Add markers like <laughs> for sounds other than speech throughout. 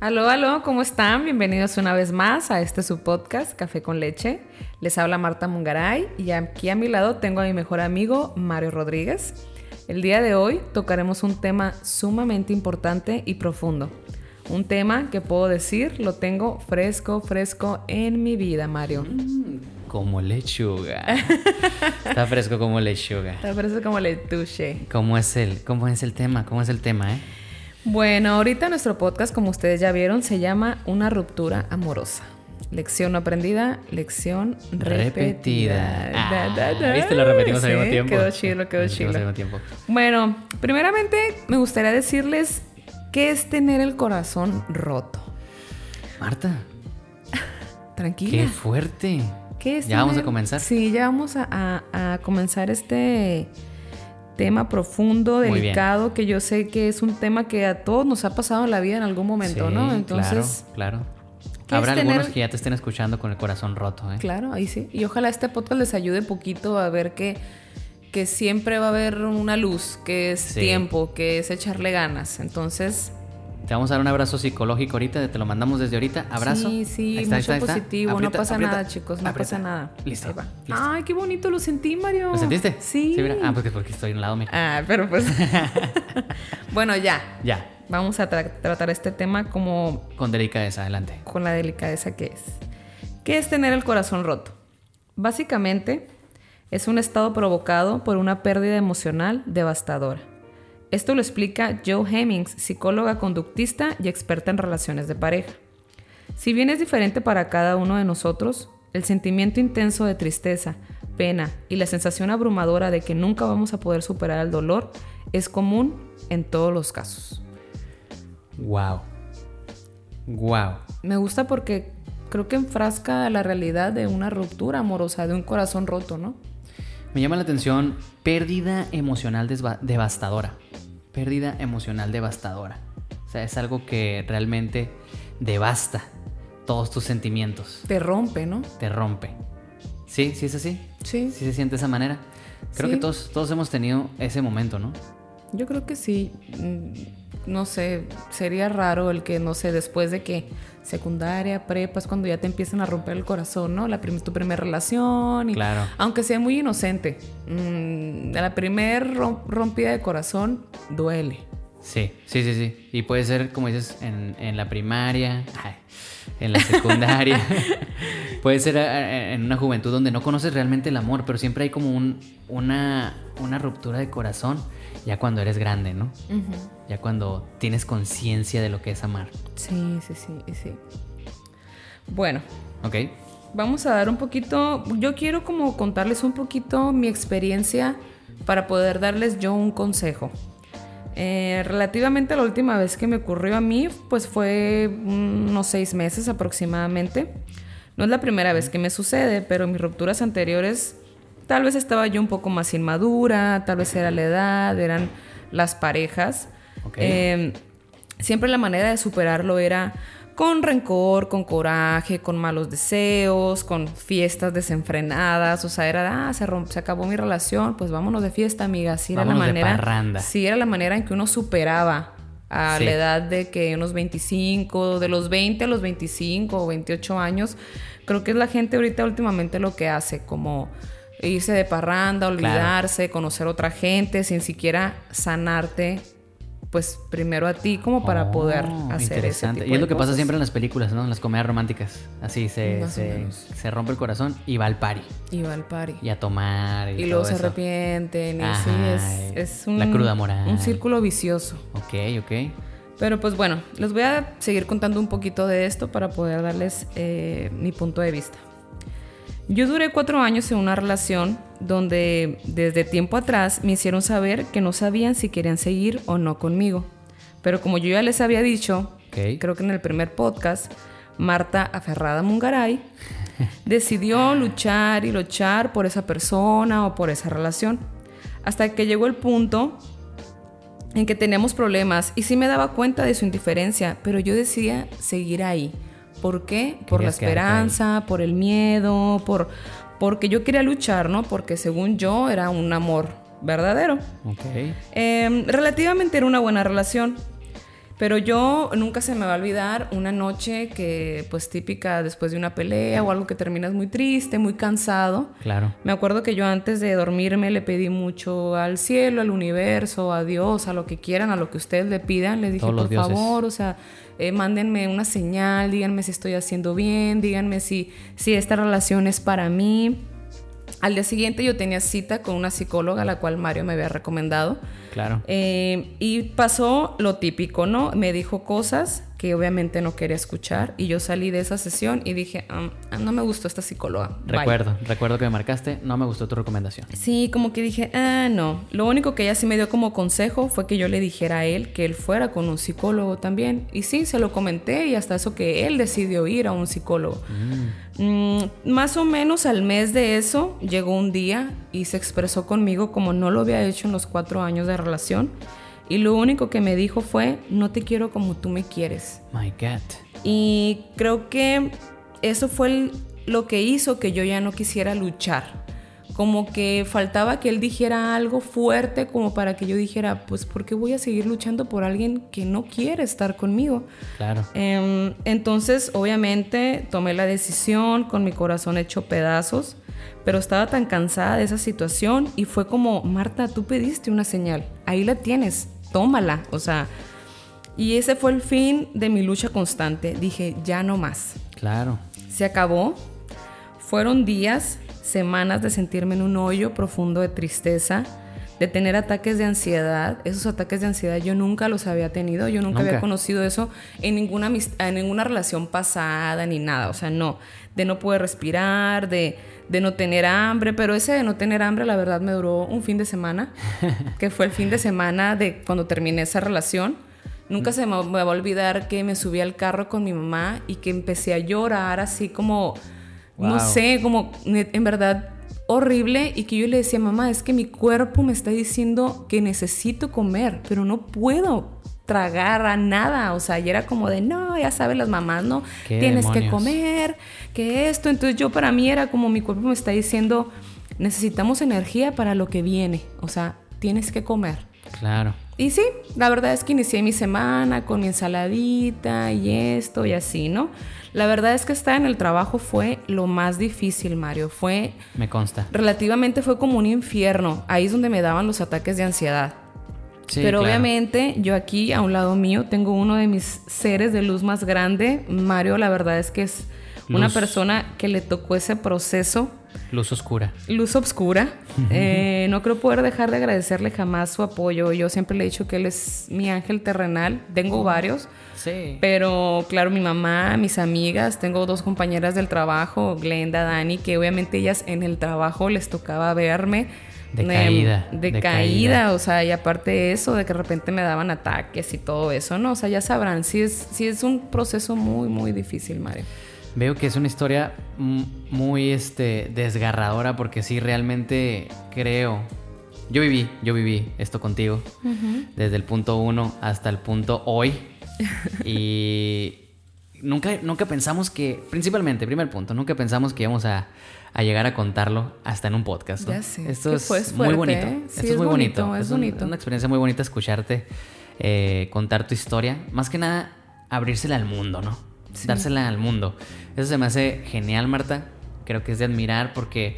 Aló, aló, ¿cómo están? Bienvenidos una vez más a este su podcast, Café con Leche. Les habla Marta Mungaray y aquí a mi lado tengo a mi mejor amigo Mario Rodríguez. El día de hoy tocaremos un tema sumamente importante y profundo. Un tema que puedo decir lo tengo fresco, fresco en mi vida, Mario. Como lechuga. Está fresco como lechuga. Está fresco como letuche. ¿Cómo es el, cómo es el tema? ¿Cómo es el tema, eh? Bueno, ahorita nuestro podcast, como ustedes ya vieron, se llama Una ruptura amorosa. Lección no aprendida, lección repetida. Repetida. Ah, ¿viste? Lo repetimos al Sí, mismo tiempo. Quedó chilo, quedó al tiempo. Bueno, primeramente me gustaría decirles qué es tener el corazón roto. Marta, <laughs> Tranquila. qué fuerte. ¿Qué es ¿Ya vamos a comenzar? Sí, ya vamos a, a- a comenzar este tema profundo, delicado, que yo sé que es un tema que a todos nos ha pasado en la vida en algún momento, Sí, ¿no? Entonces, claro, claro. ¿qué Habrá tener- algunos que ya te estén escuchando con el corazón roto, ¿eh? claro, ahí sí. Y ojalá este podcast les ayude poquito a ver que, que siempre va a haber una luz, que es Sí. tiempo, que es echarle ganas. Entonces, Te vamos a dar un abrazo psicológico ahorita, te lo mandamos desde ahorita. Abrazo. Sí, sí, Ahí está, ahí mucho está, ahí está. positivo, Aprieta, no pasa aprieta, nada, chicos, no aprieta. pasa nada. Listo. Ahí va. listo. Ay, qué bonito lo sentí, Mario. ¿Lo sentiste? Sí. Ah, porque, porque estoy en un lado, mira. Ah, pero pues. <laughs> bueno, ya. Ya, Vamos a tra- tratar este tema como con delicadeza, adelante. con la delicadeza que es. ¿Qué es tener el corazón roto? Básicamente, es un estado provocado por una pérdida emocional devastadora. Esto lo explica Joe Hemmings, psicóloga conductista y experta en relaciones de pareja. Si bien es diferente para cada uno de nosotros, el sentimiento intenso de tristeza, pena y la sensación abrumadora de que nunca vamos a poder superar el dolor es común en todos los casos. Wow. Wow. Me gusta porque creo que enfrasca la realidad de una ruptura amorosa, de un corazón roto, ¿no? Me llama la atención pérdida emocional devastadora. Pérdida emocional devastadora. O sea, es algo que realmente devasta todos tus sentimientos. Te rompe, ¿no? Te rompe. Sí, sí es así. Sí. Sí se siente de esa manera. Creo Sí. que todos, todos hemos tenido ese momento, ¿no? Yo creo que sí. No sé, sería raro el que, no sé, después de que secundaria, prepa, es cuando ya te empiezan a romper el corazón, ¿no? La prim- tu primera relación. Y, Claro. Aunque sea muy inocente. mm, la primer rom- rompida de corazón duele. Sí, sí, sí, sí. Y puede ser, como dices, en, en la primaria, ay, en la secundaria. <laughs> puede ser eh, en una juventud donde no conoces realmente el amor, pero siempre hay como un, una, una ruptura de corazón ya cuando eres grande, ¿no? Ya cuando tienes conciencia de lo que es amar. Sí, sí, sí, sí. Bueno, ¿Ok? Vamos a dar un poquito, yo quiero como contarles un poquito mi experiencia para poder darles yo un consejo. Eh, relativamente la última vez que me ocurrió a mí, pues fue unos seis meses aproximadamente. No es la primera vez que me sucede, pero mis rupturas anteriores tal vez estaba yo un poco más inmadura, tal vez era la edad, eran las parejas. Eh, siempre la manera de superarlo era con rencor, con coraje, con malos deseos, con fiestas desenfrenadas. O sea, era, ah, se, romp- se acabó mi relación, pues vámonos de fiesta, amiga. Así era la Vámonos de manera. parranda. Sí, era la manera en que uno superaba a Sí. la edad de que unos 25, de los 20 a los 25 o 28 años. Creo que es la gente ahorita últimamente lo que hace, como irse de parranda, olvidarse, conocer otra gente sin siquiera sanarte, pues primero a ti como para poder Oh, hacer ese interesante. tipo Y es lo que pasa siempre en las películas, ¿no? En las comedias románticas. Así se, se, se rompe el corazón y va al party. Y va al party. Y a tomar. Y, Y luego se arrepienten. Y Ajá, sí, es, es un, la cruda moral. un círculo vicioso. Ok, ok. Pero pues bueno, les voy a seguir contando un poquito de esto para poder darles eh, mi punto de vista. Yo duré cuatro años en una relación donde desde tiempo atrás me hicieron saber que no sabían si querían seguir o no conmigo. Pero como yo ya les había dicho, creo que en el primer podcast, Marta Aferrada Mungaray <laughs> decidió luchar y luchar por esa persona o por esa relación. Hasta que llegó el punto en que teníamos problemas y sí me daba cuenta de su indiferencia, pero yo decía seguir ahí. ¿Por qué? Por la Querías esperanza, por el miedo, por porque yo quería luchar, ¿no? Porque según yo era un amor verdadero. Ok. Eh, relativamente era una buena relación. Pero yo nunca se me va a olvidar una noche que, pues típica después de una pelea o algo que terminas muy triste, muy cansado. Claro. Me acuerdo que yo antes de dormirme le pedí mucho al cielo, al universo, a Dios, a lo que quieran, a lo que ustedes le pidan. Le dije, por dioses. favor, o sea, eh, mándenme una señal, díganme si estoy haciendo bien, díganme si, si esta relación es para mí. Al día siguiente yo tenía cita con una psicóloga, la cual Mario me había recomendado. Claro. Eh, y pasó lo típico, ¿no? Me dijo cosas que obviamente no quería escuchar y yo salí de esa sesión y dije, "Ah, ah, no me gustó esta psicóloga. Bye". Recuerdo, recuerdo que me marcaste, no me gustó tu recomendación. Sí, como que dije, ah, no. Lo único que ella sí me dio como consejo fue que yo le dijera a él que él fuera con un psicólogo también. Y sí, se lo comenté y hasta eso que él decidió ir a un psicólogo. Mm, más o menos al mes de eso llegó un día y se expresó conmigo como no lo había hecho en los cuatro años de relación. Y lo único que me dijo fue, no te quiero como tú me quieres. My God. Y creo que eso fue el- lo que hizo que yo ya no quisiera luchar. Como que faltaba que él dijera algo fuerte como para que yo dijera, pues ¿por qué voy a seguir luchando por alguien que no quiere estar conmigo? Claro. Em, entonces, obviamente, tomé la decisión con mi corazón hecho pedazos, pero estaba tan cansada de esa situación y fue como, Marta, tú pediste una señal, ahí la tienes, tómala, o sea, y ese fue el fin de mi lucha constante. Dije, ya no más. Claro. Se acabó. Fueron días, semanas de sentirme en un hoyo profundo de tristeza, de tener ataques de ansiedad. Esos ataques de ansiedad yo nunca los había tenido, yo nunca, había conocido eso en ninguna, en ninguna relación pasada ni nada. O sea, no, de no poder respirar, de, de no tener hambre, pero ese de no tener hambre la verdad me duró un fin de semana, <laughs> que fue el fin de semana de cuando terminé esa relación. Nunca se me, va a olvidar que me subí al carro con mi mamá y que empecé a llorar así como, no sé, como en verdad horrible y que yo le decía, mamá, es que mi cuerpo me está diciendo que necesito comer, pero no puedo tragar a nada, o sea, y era como de, no, ya sabes las mamás, ¿no? ¿Qué Tienes que comer, que esto, entonces yo para mí era como mi cuerpo me está diciendo, necesitamos energía para lo que viene, o sea, tienes que comer. Claro. Y sí, la verdad es que inicié mi semana con mi ensaladita y esto y así, ¿no? La verdad es que estar en el trabajo fue lo más difícil, Mario. Fue, Me consta. relativamente fue como un infierno. Ahí es donde me daban los ataques de ansiedad. Sí, Pero claro. obviamente yo aquí a un lado mío tengo uno de mis seres de luz más grande. Mario, la verdad es que es una persona que le tocó ese proceso Luz oscura. luz obscura. Eh, no creo poder dejar de agradecerle jamás su apoyo. Yo siempre le he dicho que él es mi ángel terrenal. Tengo varios, Sí. pero claro, mi mamá, mis amigas, tengo dos compañeras del trabajo, Glenda, Dani, que obviamente ellas en el trabajo les tocaba verme. De em, caída, De, de caída, caída. o sea, y aparte de eso, de que de repente me daban ataques y todo eso, ¿no? O sea, ya sabrán, sí es, sí es un proceso muy, muy difícil, Mario. Veo que es una historia muy este, desgarradora porque sí, realmente creo. Yo viví, yo viví esto contigo desde el punto uno hasta el punto hoy. y nunca, nunca pensamos que, principalmente, primer punto, nunca pensamos que íbamos a, a llegar a contarlo hasta en un podcast. ¿no? Ya sé, Esto que es fue- es muy bonito. ¿eh? Sí, Esto es es muy bonito. bonito, es un- bonito. una experiencia muy bonita escucharte eh, contar tu historia. Más que nada, abrírsela al mundo, ¿no? Dársela al mundo. Eso se me hace genial, Marta. Creo que es de admirar porque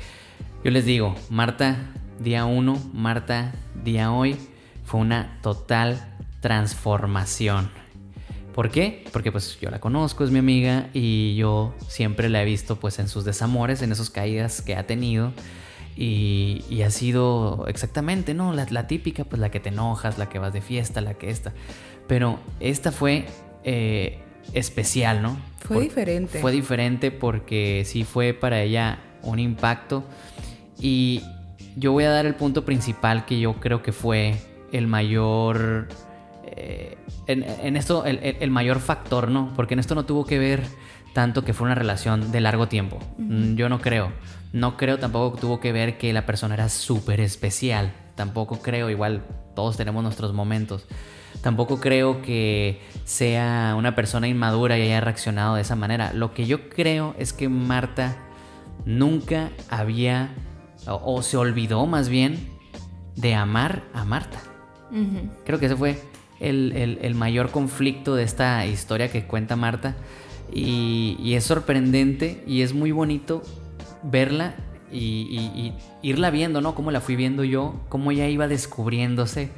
yo les digo, Marta, día uno, Marta, día hoy, fue una total transformación. ¿Por qué? Porque pues yo la conozco, es mi amiga y yo siempre la he visto pues en sus desamores, en esas caídas que ha tenido. Y, ha sido exactamente, ¿no? La, la típica, pues la que te enojas, la que vas de fiesta, la que esta. Pero esta fue eh, especial, ¿no? Fue diferente. Fue diferente porque sí fue para ella un impacto. Y yo voy a dar el punto principal que yo creo que fue el mayor... eh, en, en esto, el, el- mayor factor, ¿no? Porque en esto no tuvo que ver tanto que fue una relación de largo tiempo. Mm, Yo no creo. No creo tampoco que tuvo que ver que la persona era súper especial. Tampoco creo, igual todos tenemos nuestros momentos. Tampoco creo que sea una persona inmadura y haya reaccionado de esa manera. Lo que yo creo es que Marta nunca había, o, o se olvidó más bien, de amar a Marta. Creo que ese fue el, mayor conflicto de esta historia que cuenta Marta. Y, y es sorprendente y es muy bonito verla y, irla viendo, ¿no? Cómo la fui viendo yo, cómo ella iba descubriéndose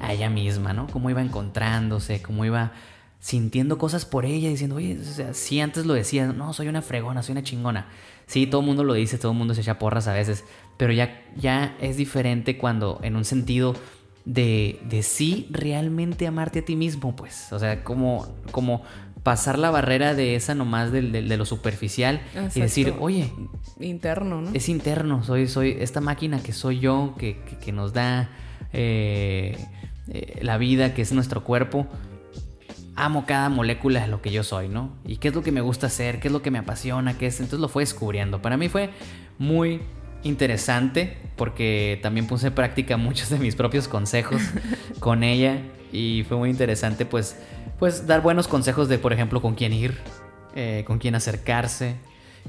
a ella misma, ¿no? Cómo iba encontrándose, cómo iba sintiendo cosas por ella, diciendo, oye, o sea, sí, antes lo decía, no, soy una fregona, soy una chingona. Sí, todo el mundo lo dice, todo el mundo se echa porras a veces, pero ya, ya es diferente cuando en un sentido de, de sí realmente amarte a ti mismo, pues, o sea, como, como pasar la barrera de esa nomás de, de, lo superficial y decir, oye, interno, ¿no? Es interno, soy, soy esta máquina que soy yo, que, que, nos da eh, eh, la vida, que es nuestro cuerpo. Amo cada molécula de lo que yo soy, ¿no? Y qué es lo que me gusta hacer, qué es lo que me apasiona, qué es. Entonces lo fue descubriendo. Para mí fue muy interesante porque también puse en práctica <laughs> muchos de mis propios consejos <laughs> con ella y fue muy interesante pues pues dar buenos consejos de, por ejemplo, con quién ir, eh, con quién acercarse,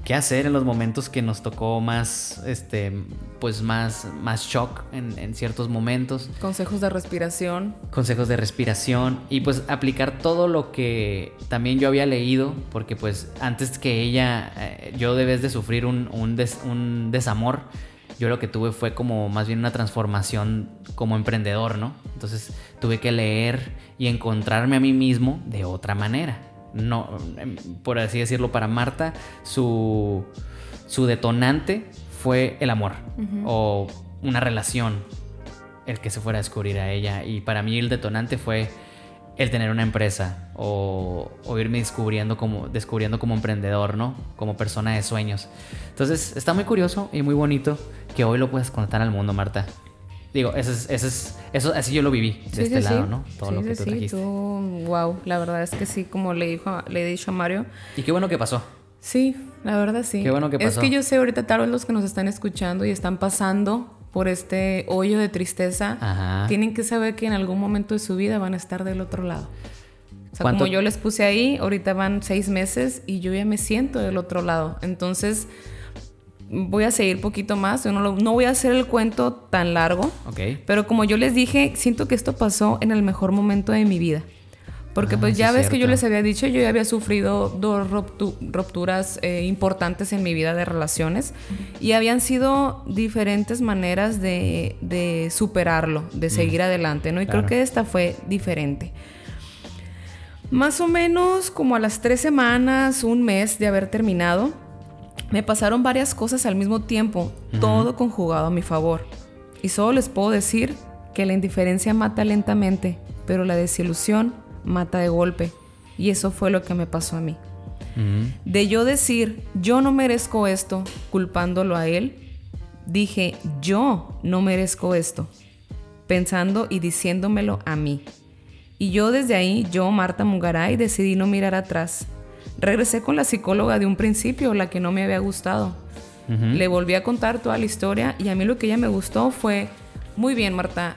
qué hacer en los momentos que nos tocó más, este, pues más, más shock en, ciertos momentos. Consejos de respiración. Consejos de respiración y pues aplicar todo lo que también yo había leído, porque pues antes que ella, eh, yo debes de sufrir un, un, un desamor yo lo que tuve fue como más bien una transformación como emprendedor, ¿no? Entonces tuve que leer y encontrarme a mí mismo de otra manera. No, em, por así decirlo, para Marta, su, su detonante fue el amor o una relación, el que se fuera a descubrir a ella. Y para mí el detonante fue el tener una empresa o, irme descubriendo como, descubriendo como emprendedor, ¿no? Como persona de sueños. Entonces, está muy curioso y muy bonito que hoy lo puedas contar al mundo, Marta. Digo, eso es, eso es, eso, así yo lo viví de este lado, ¿no? Todo lo que tú trajiste. wow, la verdad es que sí, como le, dijo, le he dicho a Mario. Y qué bueno que pasó. Sí, la verdad sí. Qué bueno que pasó. Es que yo sé ahorita tal vez los que nos están escuchando y están pasando por este hoyo de tristeza, tienen que saber que en algún momento de su vida van a estar del otro lado. O sea, como yo les puse ahí, ahorita van seis meses y yo ya me siento del otro lado. Entonces, voy a seguir poquito más. no, no voy a hacer el cuento tan largo. Pero como yo les dije, siento que esto pasó en el mejor momento de mi vida. Porque pues ah, ya ves que yo les había dicho, yo ya había sufrido dos rupturas eh, importantes en mi vida de relaciones y habían sido diferentes maneras de, superarlo, de seguir adelante, ¿no? Y creo que esta fue diferente. Más o menos como a las tres semanas, un mes de haber terminado, me pasaron varias cosas al mismo tiempo, todo conjugado a mi favor. Y solo les puedo decir que la indiferencia mata lentamente, pero la desilusión mata de golpe. Y eso fue lo que me pasó a mí. De yo decir, yo no merezco esto, culpándolo a él, dije, yo no merezco esto, pensando y diciéndomelo a mí. Y yo desde ahí, yo, Marta Mugaray, decidí no mirar atrás. Regresé con la psicóloga de un principio, la que no me había gustado. Le volví a contar toda la historia y a mí lo que ella me gustó fue, muy bien Marta,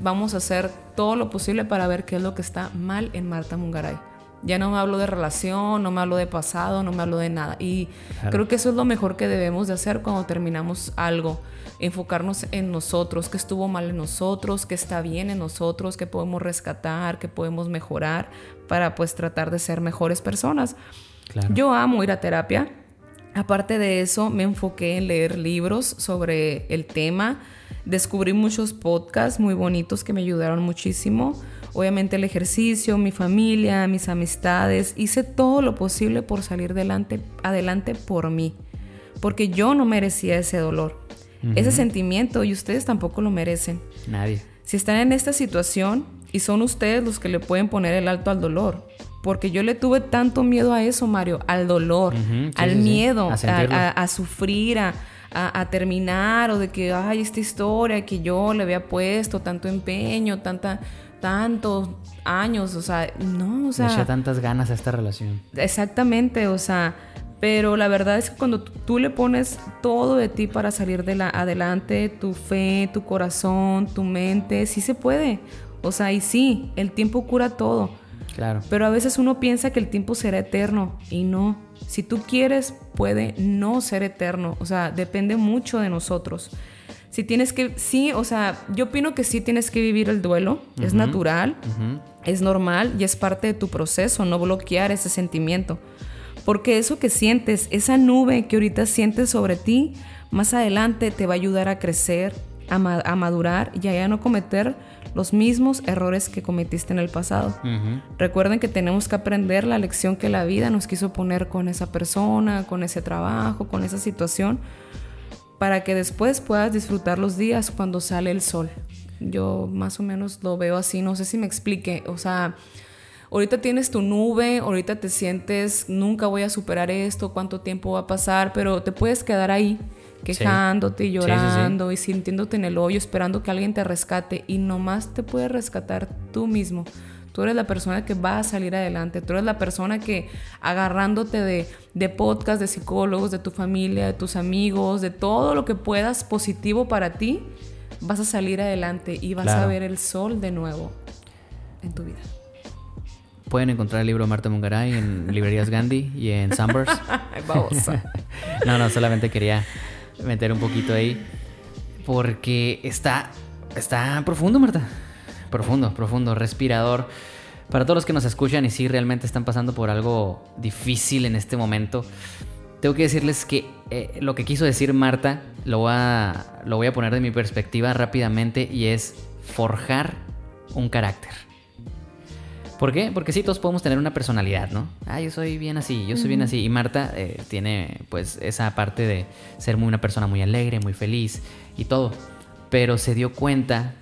vamos a hacer todo lo posible para ver qué es lo que está mal en Marta Mungaray. Ya no me hablo de relación, no me hablo de pasado, no me hablo de nada. Y creo que eso es lo mejor que debemos de hacer cuando terminamos algo. Enfocarnos en nosotros, qué estuvo mal en nosotros, qué está bien en nosotros, qué podemos rescatar, qué podemos mejorar para pues tratar de ser mejores personas. Yo amo ir a terapia. Aparte de eso, me enfoqué en leer libros sobre el tema Descubrí muchos podcasts muy bonitos que me ayudaron muchísimo. Obviamente el ejercicio, mi familia, mis amistades. Hice todo lo posible por salir adelante, adelante por mí. Porque yo no merecía ese dolor, ese sentimiento y ustedes tampoco lo merecen. Nadie. Si están en esta situación y son ustedes los que le pueden poner el alto al dolor. Porque yo le tuve tanto miedo a eso, Mario, al dolor, al miedo, a, sufrir, a, a, terminar o de que, ay, esta historia que yo le había puesto tanto empeño, tanta, tantos años, o sea, no, o sea... Le tantas ganas a esta relación. Exactamente, o sea, pero la verdad es que cuando tú le pones todo de ti para salir de la adelante, tu fe, tu corazón, tu mente, sí se puede. O sea, y sí, el tiempo cura todo. Claro. Pero a veces uno piensa que el tiempo será eterno y no. Si tú quieres, puede no ser eterno. O sea, depende mucho de nosotros. Si tienes que, sí, o sea, yo opino que sí tienes que vivir el duelo, es natural. Es normal y es parte de tu proceso no bloquear ese sentimiento. Porque eso que sientes, esa nube que ahorita sientes sobre ti, más adelante te va a ayudar a crecer, a, madurar y a ya no cometer los mismos errores que cometiste en el pasado. Recuerden que tenemos que aprender la lección que la vida nos quiso poner con esa persona, con ese trabajo, con esa situación, para que después puedas disfrutar los días cuando sale el sol. Yo más o menos lo veo así, no sé si me explique, o sea, ahorita tienes tu nube, ahorita te sientes, nunca voy a superar esto, cuánto tiempo va a pasar, pero te puedes quedar ahí quejándote y llorando y sintiéndote en el hoyo, esperando que alguien te rescate y nomás te puedes rescatar tú mismo. Tú eres la persona que va a salir adelante. Tú eres la persona que agarrándote de, de podcast, de psicólogos, de tu familia, de tus amigos, de todo lo que puedas positivo para ti, vas a salir adelante y vas a ver el sol de nuevo en tu vida. Pueden encontrar el libro Marta Mungaray en librerías Gandhi y en Sunburst. <laughs> <laughs> no, no, solamente quería meter un poquito ahí. Porque está, está profundo, Marta. Profundo, profundo, respirador. Para todos los que nos escuchan y si realmente están pasando por algo difícil en este momento, tengo que decirles que eh, lo que quiso decir Marta lo voy, a, lo voy a poner de mi perspectiva rápidamente y es forjar un carácter. ¿Por qué? Porque sí, todos podemos tener una personalidad, ¿no? Ah, yo soy bien así, yo soy bien así. Y Marta eh, tiene pues esa parte de ser muy una persona muy alegre, muy feliz y todo. Pero se dio cuenta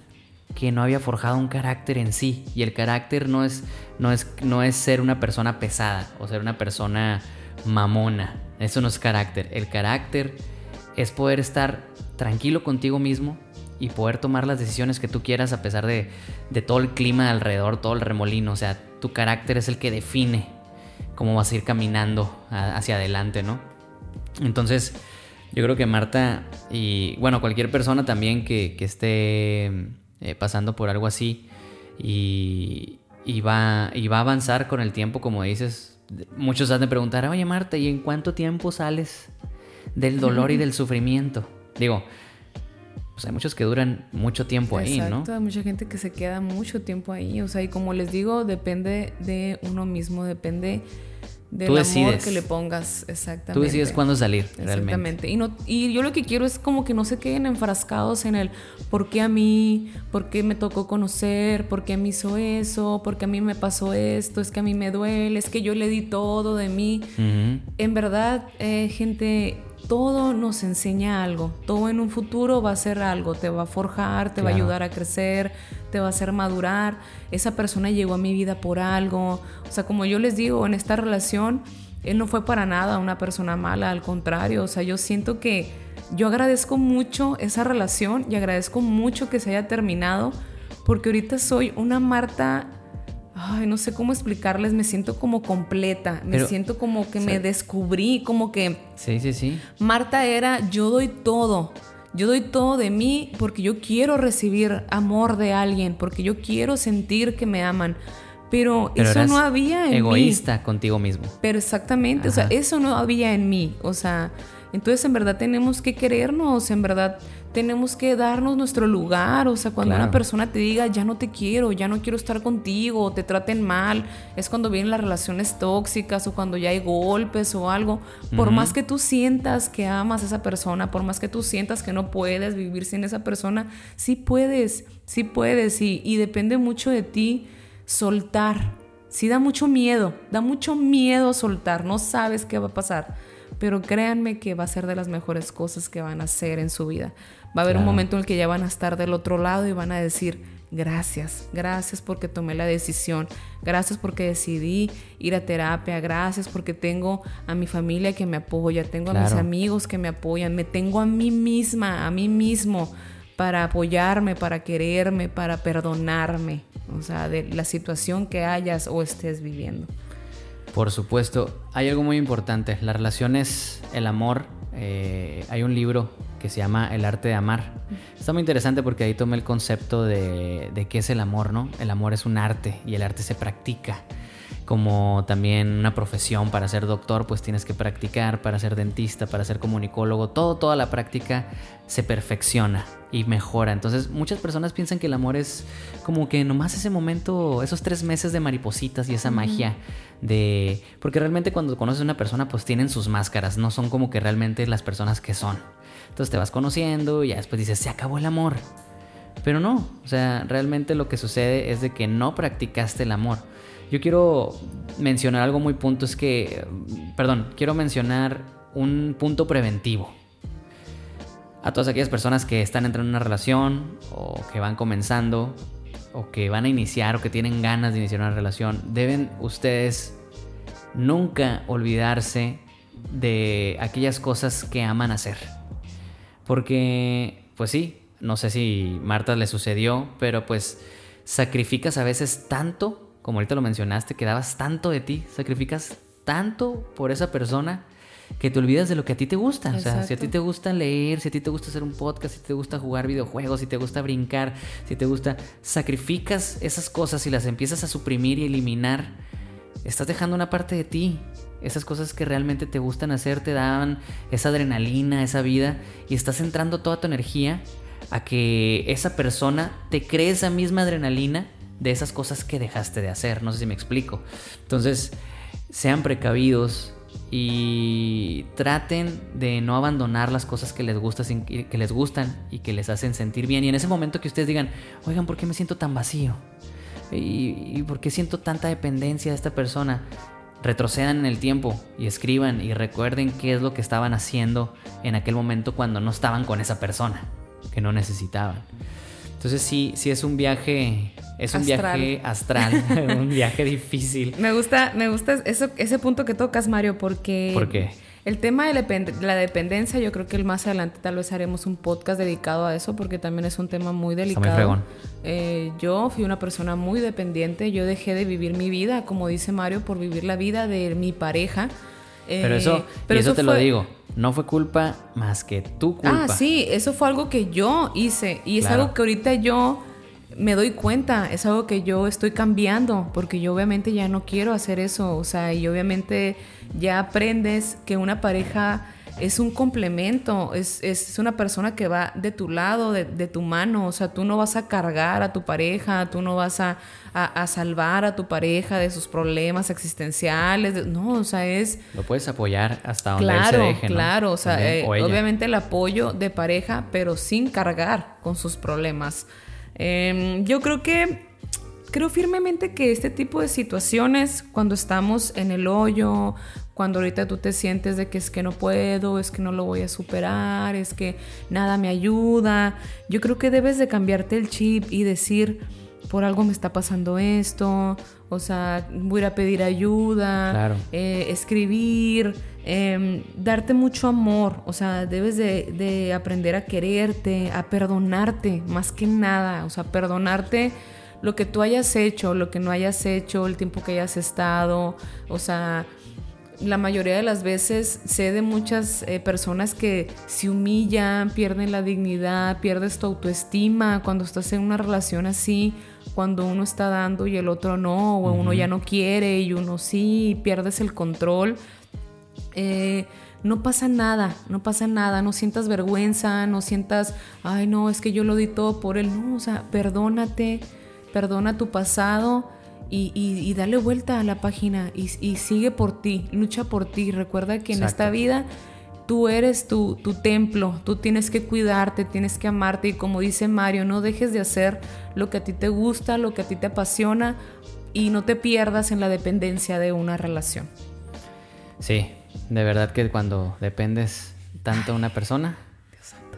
que no había forjado un carácter en sí. Y el carácter no es, no es, no es ser una persona pesada o ser una persona mamona. Eso no es carácter. El carácter es poder estar tranquilo contigo mismo y poder tomar las decisiones que tú quieras a pesar de, todo el clima alrededor, todo el remolino. O sea, tu carácter es el que define cómo vas a ir caminando hacia adelante, ¿no? Entonces, yo creo que Marta y, bueno, cualquier persona también que, esté eh, pasando por algo así y, va, y va a avanzar con el tiempo, como dices, muchos han de preguntar, oye Marta, ¿y en cuánto tiempo sales del dolor y del sufrimiento? Digo, pues hay muchos que duran mucho tiempo ahí, ¿no? Exacto, hay mucha gente que se queda mucho tiempo ahí. O sea, y como les digo, depende de uno mismo, depende del amor que le pongas. Exactamente. Tú decides cuándo salir, Exactamente. Y, no, y yo lo que quiero es como que no se queden enfrascados en el por qué a mí, por qué me tocó conocer, por qué me hizo eso, por qué a mí me pasó esto, es que a mí me duele, es que yo le di todo de mí. En verdad, eh, gente todo nos enseña algo, todo en un futuro va a ser algo, te va a forjar, te va a ayudar a crecer, te va a hacer madurar, esa persona llegó a mi vida por algo, o sea, como yo les digo, en esta relación, él no fue para nada una persona mala, al contrario, o sea, yo siento que yo agradezco mucho esa relación y agradezco mucho que se haya terminado, porque ahorita soy una Marta ay, no sé cómo explicarles, me siento como completa, me siento como que me descubrí, como que... Sí, sí, sí. Marta era, yo doy todo, yo doy todo de mí porque yo quiero recibir amor de alguien, porque yo quiero sentir que me aman. Pero, eso no había en egoísta contigo mismo. Pero exactamente, o sea, eso no había en mí, o sea, entonces en verdad tenemos que querernos, en verdad tenemos que darnos nuestro lugar. O sea, cuando una persona te diga, ya no te quiero, ya no quiero estar contigo, o te traten mal, es cuando vienen las relaciones tóxicas o cuando ya hay golpes o algo. Por más que tú sientas que amas a esa persona, por más que tú sientas que no puedes vivir sin esa persona, sí puedes, sí puedes. Y, y depende mucho de ti soltar. Sí da mucho miedo, da mucho miedo soltar, no sabes qué va a pasar pero créanme que va a ser de las mejores cosas que van a hacer en su vida. Va a haber un momento en el que ya van a estar del otro lado y van a decir, gracias, gracias porque tomé la decisión, gracias porque decidí ir a terapia, gracias porque tengo a mi familia que me apoya, tengo a mis amigos que me apoyan, me tengo a mí misma, a mí mismo para apoyarme, para quererme, para perdonarme, o sea, de la situación que hayas o estés viviendo. Por supuesto, hay algo muy importante, las relaciones, el amor, eh, hay un libro que se llama El arte de amar. Está muy interesante porque ahí tomé el concepto de, qué es el amor, ¿no? El amor es un arte y el arte se practica. Como también una profesión para ser doctor, pues tienes que practicar, para ser dentista, para ser comunicólogo, todo, toda la práctica se perfecciona y mejora. Entonces muchas personas piensan que el amor es como que nomás ese momento, esos tres meses de maripositas y esa magia de... Porque realmente cuando conoces a una persona pues tienen sus máscaras, no son como que realmente las personas que son. Entonces te vas conociendo y ya después dices, se acabó el amor. Pero no, o sea, realmente lo que sucede es de que no practicaste el amor. Yo quiero mencionar algo muy punto, es que, perdón, quiero mencionar un punto preventivo. A todas aquellas personas que están entrando en una relación o que van comenzando o que van a iniciar o que tienen ganas de iniciar una relación, deben ustedes nunca olvidarse de aquellas cosas que aman hacer. Porque, pues sí, no sé si Marta le sucedió, pero pues sacrificas a veces tanto como ahorita lo mencionaste, que dabas tanto de ti, sacrificas tanto por esa persona que te olvidas de lo que a ti te gusta. O sea, si a ti te gusta leer, si a ti te gusta hacer un podcast, si te gusta jugar videojuegos, si te gusta brincar, si te gusta, sacrificas esas cosas y las empiezas a suprimir y eliminar, estás dejando una parte de ti. Esas cosas que realmente te gustan hacer te dan esa adrenalina, esa vida, y estás entrando toda tu energía a que esa persona te cree esa misma adrenalina de esas cosas que dejaste de hacer. No sé si me explico. Entonces, sean precavidos y traten de no abandonar las cosas que les, que les gustan y que les hacen sentir bien. Y en ese momento que ustedes digan, oigan, ¿por qué me siento tan vacío? ¿Y, y por qué siento tanta dependencia de esta persona? Retrocedan en el tiempo y escriban y recuerden qué es lo que estaban haciendo en aquel momento cuando no estaban con esa persona que no necesitaban. Entonces sí, sí es un viaje, es un viaje astral, <laughs> un viaje difícil. Me gusta, me gusta eso, ese punto que tocas, Mario, porque... ¿Por qué? El tema de la dependencia, yo creo que más adelante tal vez haremos un podcast dedicado a eso, porque también es un tema muy delicado. Eh, yo fui una persona muy dependiente, yo dejé de vivir mi vida, como dice Mario, por vivir la vida de mi pareja. pero eso, eh, pero eso, te lo digo no fue culpa más que tu culpa. Ah, sí, eso fue algo que yo hice y es algo que ahorita yo me doy cuenta, es algo que yo estoy cambiando, porque yo obviamente ya no quiero hacer eso, o sea, y obviamente ya aprendes que una pareja es un complemento, es, es, una persona que va de tu lado, de, de, tu mano, o sea, tú no vas a cargar a tu pareja, tú no vas a, a, salvar a tu pareja de sus problemas existenciales, no, o sea, es... Lo puedes apoyar hasta donde claro, él se deje, ¿no? Claro, o sea, eh, obviamente el apoyo de pareja, pero sin cargar con sus problemas. Em, yo creo que creo firmemente que este tipo de situaciones, cuando estamos en el hoyo, cuando ahorita tú te sientes de que es que no puedo, es que no lo voy a superar, es que nada me ayuda, yo creo que debes de cambiarte el chip y decir, por algo me está pasando esto, o sea, voy a pedir ayuda, eh, escribir, em, darte mucho amor, o sea, debes de, de aprender a quererte, a perdonarte, más que nada, o sea, perdonarte lo que tú hayas hecho, lo que no hayas hecho, el tiempo que hayas estado, o sea, la mayoría de las veces sé de muchas eh, personas que se humillan, pierden la dignidad, pierdes tu autoestima cuando estás en una relación así, cuando uno está dando y el otro no, o uno ya no quiere y uno sí, pierdes el control. Eh, no pasa nada, no pasa nada, no sientas vergüenza, no sientas, ay no, es que yo lo di todo por él, no, o sea, perdónate, perdona tu pasado y, dale vuelta a la página y, sigue por ti, lucha por ti. Recuerda que en esta vida tú eres tu, tu, templo, tú tienes que cuidarte, tienes que amarte y como dice Mario, no dejes de hacer lo que a ti te gusta, lo que a ti te apasiona y no te pierdas en la dependencia de una relación. Sí, de verdad que cuando dependes tanto de una persona...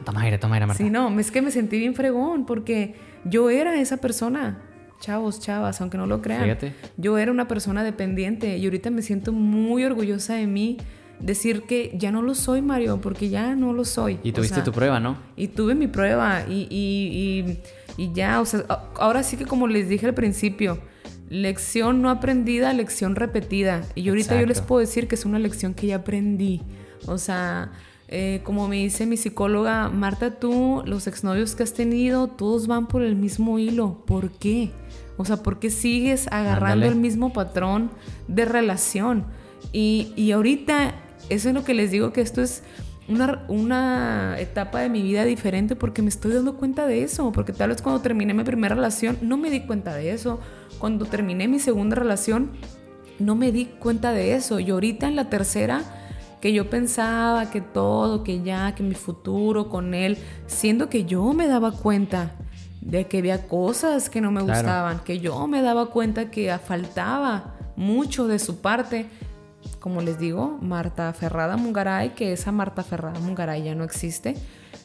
Toma aire, toma aire, Marta. Sí, no, es que me sentí bien fregón porque yo era esa persona chavos, chavas, aunque no lo crean. Yo era una persona dependiente y ahorita me siento muy orgullosa de mí. Decir que ya no lo soy, Mario, porque ya no lo soy. Y tuviste tu prueba, ¿no? Y tuve mi prueba y, y, y, ya, o sea, ahora sí que como les dije al principio, lección no aprendida, lección repetida. Y ahorita yo les puedo decir que es una lección que ya aprendí. O sea, eh, como me dice mi psicóloga, Marta, tú, los exnovios que has tenido, todos van por el mismo hilo. ¿Por qué? O sea, ¿por qué sigues agarrando el mismo patrón de relación? Y, y ahorita, eso es lo que les digo, que esto es una, una, etapa de mi vida diferente porque me estoy dando cuenta de eso. Porque tal vez cuando terminé mi primera relación no me di cuenta de eso. Cuando terminé mi segunda relación no me di cuenta de eso. Y ahorita en la tercera, que yo pensaba que todo, que ya, que mi futuro con él, siendo que yo me daba cuenta de que había cosas que no me gustaban, que yo me daba cuenta que faltaba mucho de su parte como les digo, Marta Ferrada Mungaray, que esa Marta Ferrada Mungaray ya no existe,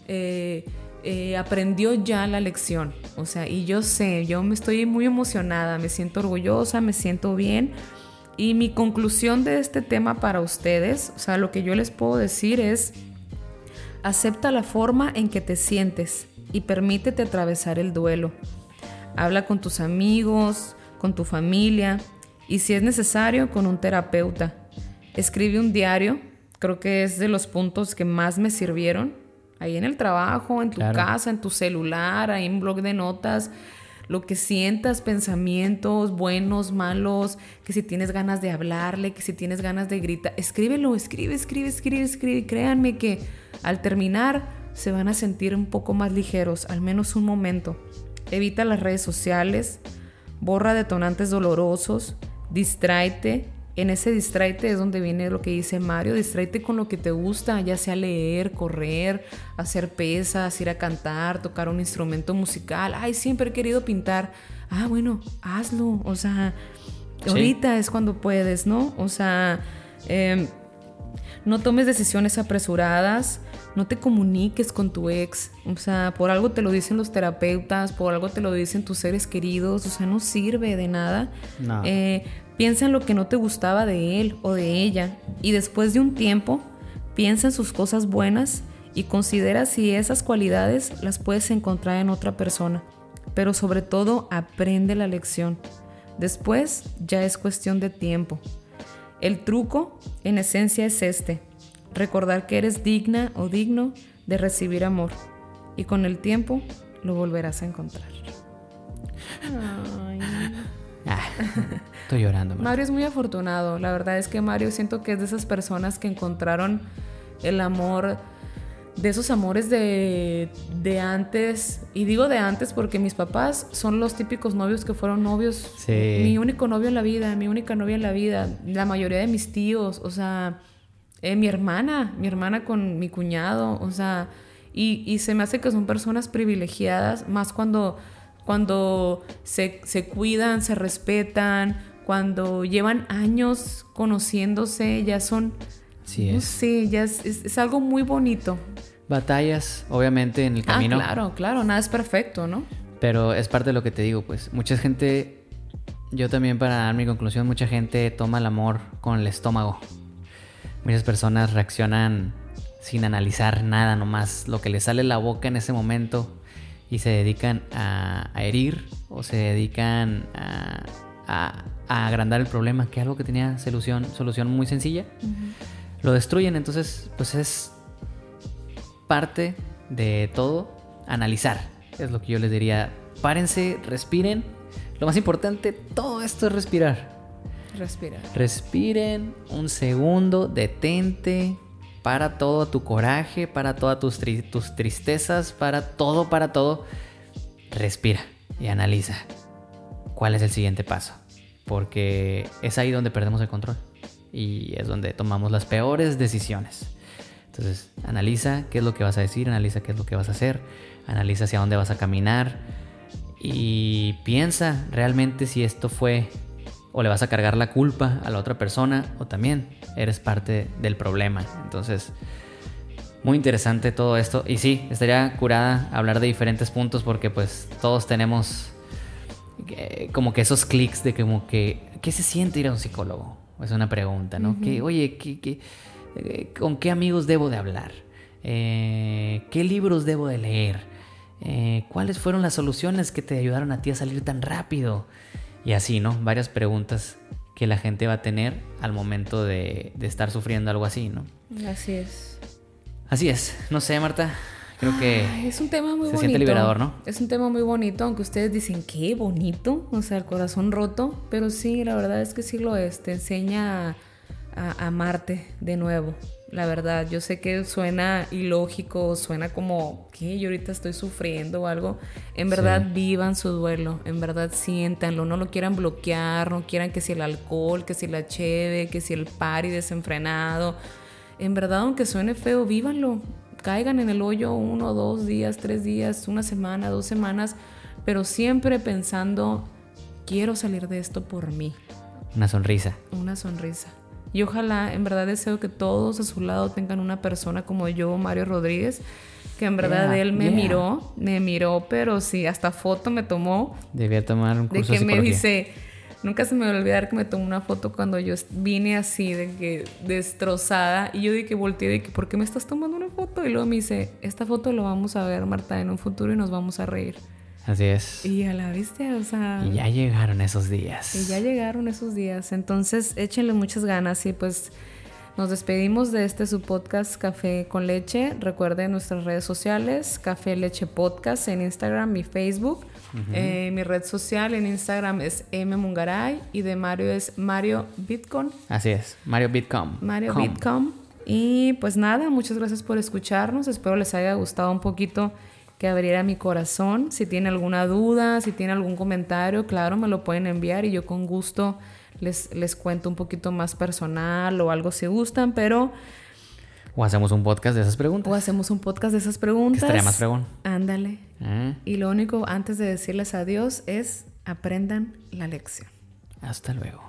eh, eh, aprendió ya la lección. O sea, y yo sé, yo me estoy muy emocionada, me siento orgullosa, me siento bien. Y mi conclusión de este tema para ustedes, o sea, lo que yo les puedo decir es, acepta la forma en que te sientes y permítete atravesar el duelo. Habla con tus amigos, con tu familia y si es necesario con un terapeuta. Escribe un diario, creo que es de los puntos que más me sirvieron. Ahí en el trabajo, en tu casa, en tu celular, ahí en blog de notas, lo que sientas, pensamientos buenos, malos, que si tienes ganas de hablarle, que si tienes ganas de gritar, escríbelo, escribe, escribe, escribe, escribe. Créanme que al terminar se van a sentir un poco más ligeros, al menos un momento. Evita las redes sociales, borra detonantes dolorosos, distráete, en ese distraite es donde viene lo que dice Mario, distraite con lo que te gusta, ya sea leer, correr, hacer pesas, ir a cantar, tocar un instrumento musical. Ay, siempre he querido pintar. Ah, bueno, hazlo. O sea, ahorita es cuando puedes, ¿no? O sea, em, no tomes decisiones apresuradas, no te comuniques con tu ex. O sea, por algo te lo dicen los terapeutas, por algo te lo dicen tus seres queridos. O sea, no sirve de nada. No. Eh, Piensa en lo que no te gustaba de él o de ella y después de un tiempo piensa en sus cosas buenas y considera si esas cualidades las puedes encontrar en otra persona. Pero sobre todo aprende la lección. Después ya es cuestión de tiempo. El truco en esencia es este. Recordar que eres digna o digno de recibir amor. Y con el tiempo lo volverás a encontrar. Ay. <laughs> Ah, estoy llorando. Mario. es muy afortunado. La verdad es que Mario siento que es de esas personas que encontraron el amor, de esos amores de, de antes. Y digo de antes porque mis papás son los típicos novios que fueron novios. Mi único novio en la vida, mi única novia en la vida. La mayoría de mis tíos, o sea, eh, mi hermana, mi hermana con mi cuñado, o sea, y, y se me hace que son personas privilegiadas, más cuando cuando se, cuidan, se respetan, cuando llevan años conociéndose, ya son... Sí, es. Sí, ya es, algo muy bonito. Batallas, obviamente, en el ah, camino. Ah, claro, claro, nada es perfecto, ¿no? Pero es parte de lo que te digo, pues. Mucha gente, yo también para dar mi conclusión, mucha gente toma el amor con el estómago. Muchas personas reaccionan sin analizar nada, nomás lo que les sale la boca en ese momento y se dedican a, herir o se dedican a, agrandar el problema, que es algo que tenía solución, solución muy sencilla, lo destruyen. Entonces, pues es parte de todo analizar. Es lo que yo les diría. Párense, respiren. Lo más importante, todo esto es respirar. Respirar. Respiren un segundo, detente, para todo tu coraje, para todas tus, tus tristezas, para todo, para todo. Respira y analiza cuál es el siguiente paso. Porque es ahí donde perdemos el control. Y es donde tomamos las peores decisiones. Entonces, analiza qué es lo que vas a decir, analiza qué es lo que vas a hacer, analiza hacia dónde vas a caminar y piensa realmente si esto fue o le vas a cargar la culpa a la otra persona o también eres parte del problema. Entonces, muy interesante todo esto. Y sí, estaría curada hablar de diferentes puntos porque pues todos tenemos eh, como que esos clics de como que, ¿qué se siente ir a un psicólogo? Es una pregunta, ¿no? que, oye, ¿qué, eh, con qué amigos debo de hablar? Eh, ¿Qué libros debo de leer? ¿Cuáles fueron las soluciones que te ayudaron a ti a salir tan rápido? Y así, ¿no? Varias preguntas que la gente va a tener al momento de, estar sufriendo algo así, ¿no? Así es. Así es. No sé, Marta. Creo que Ay, es un tema muy se bonito. siente liberador, ¿no? Es un tema muy bonito, aunque ustedes dicen, qué bonito, o sea, el corazón roto, pero sí, la verdad es que sí lo es, te enseña a, a amarte de nuevo. La verdad, yo sé que suena ilógico, suena como que yo ahorita estoy sufriendo o algo. En verdad, vivan su duelo, en verdad siéntanlo, no lo quieran bloquear, no quieran que si el alcohol, que si la cheve, que si el party desenfrenado. En verdad, aunque suene feo, vívanlo. Caigan en el hoyo uno, dos días, tres días, una semana, dos semanas, pero siempre pensando, quiero salir de esto por mí. una sonrisa. Una sonrisa. Y ojalá, en verdad deseo que todos a su lado tengan una persona como yo, Mario Rodríguez, que en verdad Yeah, él me yeah. miró, me miró, pero sí, hasta foto me tomó, Debía tomar un de curso que de me psicología. dice, nunca se me va a olvidar que me tomó una foto cuando yo vine así, de que destrozada, y yo de que volteé, de que, ¿por qué me estás tomando una foto? Y luego me dice, esta foto lo vamos a ver, Marta, en un futuro y nos vamos a reír. Así es. Y a la viste, o sea... Y ya llegaron esos días. Y ya llegaron esos días. Entonces, échenle muchas ganas y pues nos despedimos de este su podcast Café con Leche. Recuerden nuestras redes sociales, Café Leche Podcast en Instagram y Facebook. Eh, mi red social en Instagram es M Mungaray y de Mario es Mario Bitcoin. Así es. Mario Bitcom. Mario Com. Bitcom. Y pues nada, muchas gracias por escucharnos. Espero les haya gustado un poquito que abriera mi corazón. Si tienen alguna duda, si tienen algún comentario, claro, me lo pueden enviar y yo con gusto les, les cuento un poquito más personal o algo si gustan, pero O hacemos un podcast de esas preguntas. o hacemos un podcast de esas preguntas. Que estaría más fregón. Ándale. Ah, Y lo único antes de decirles adiós es aprendan la lección. Hasta luego.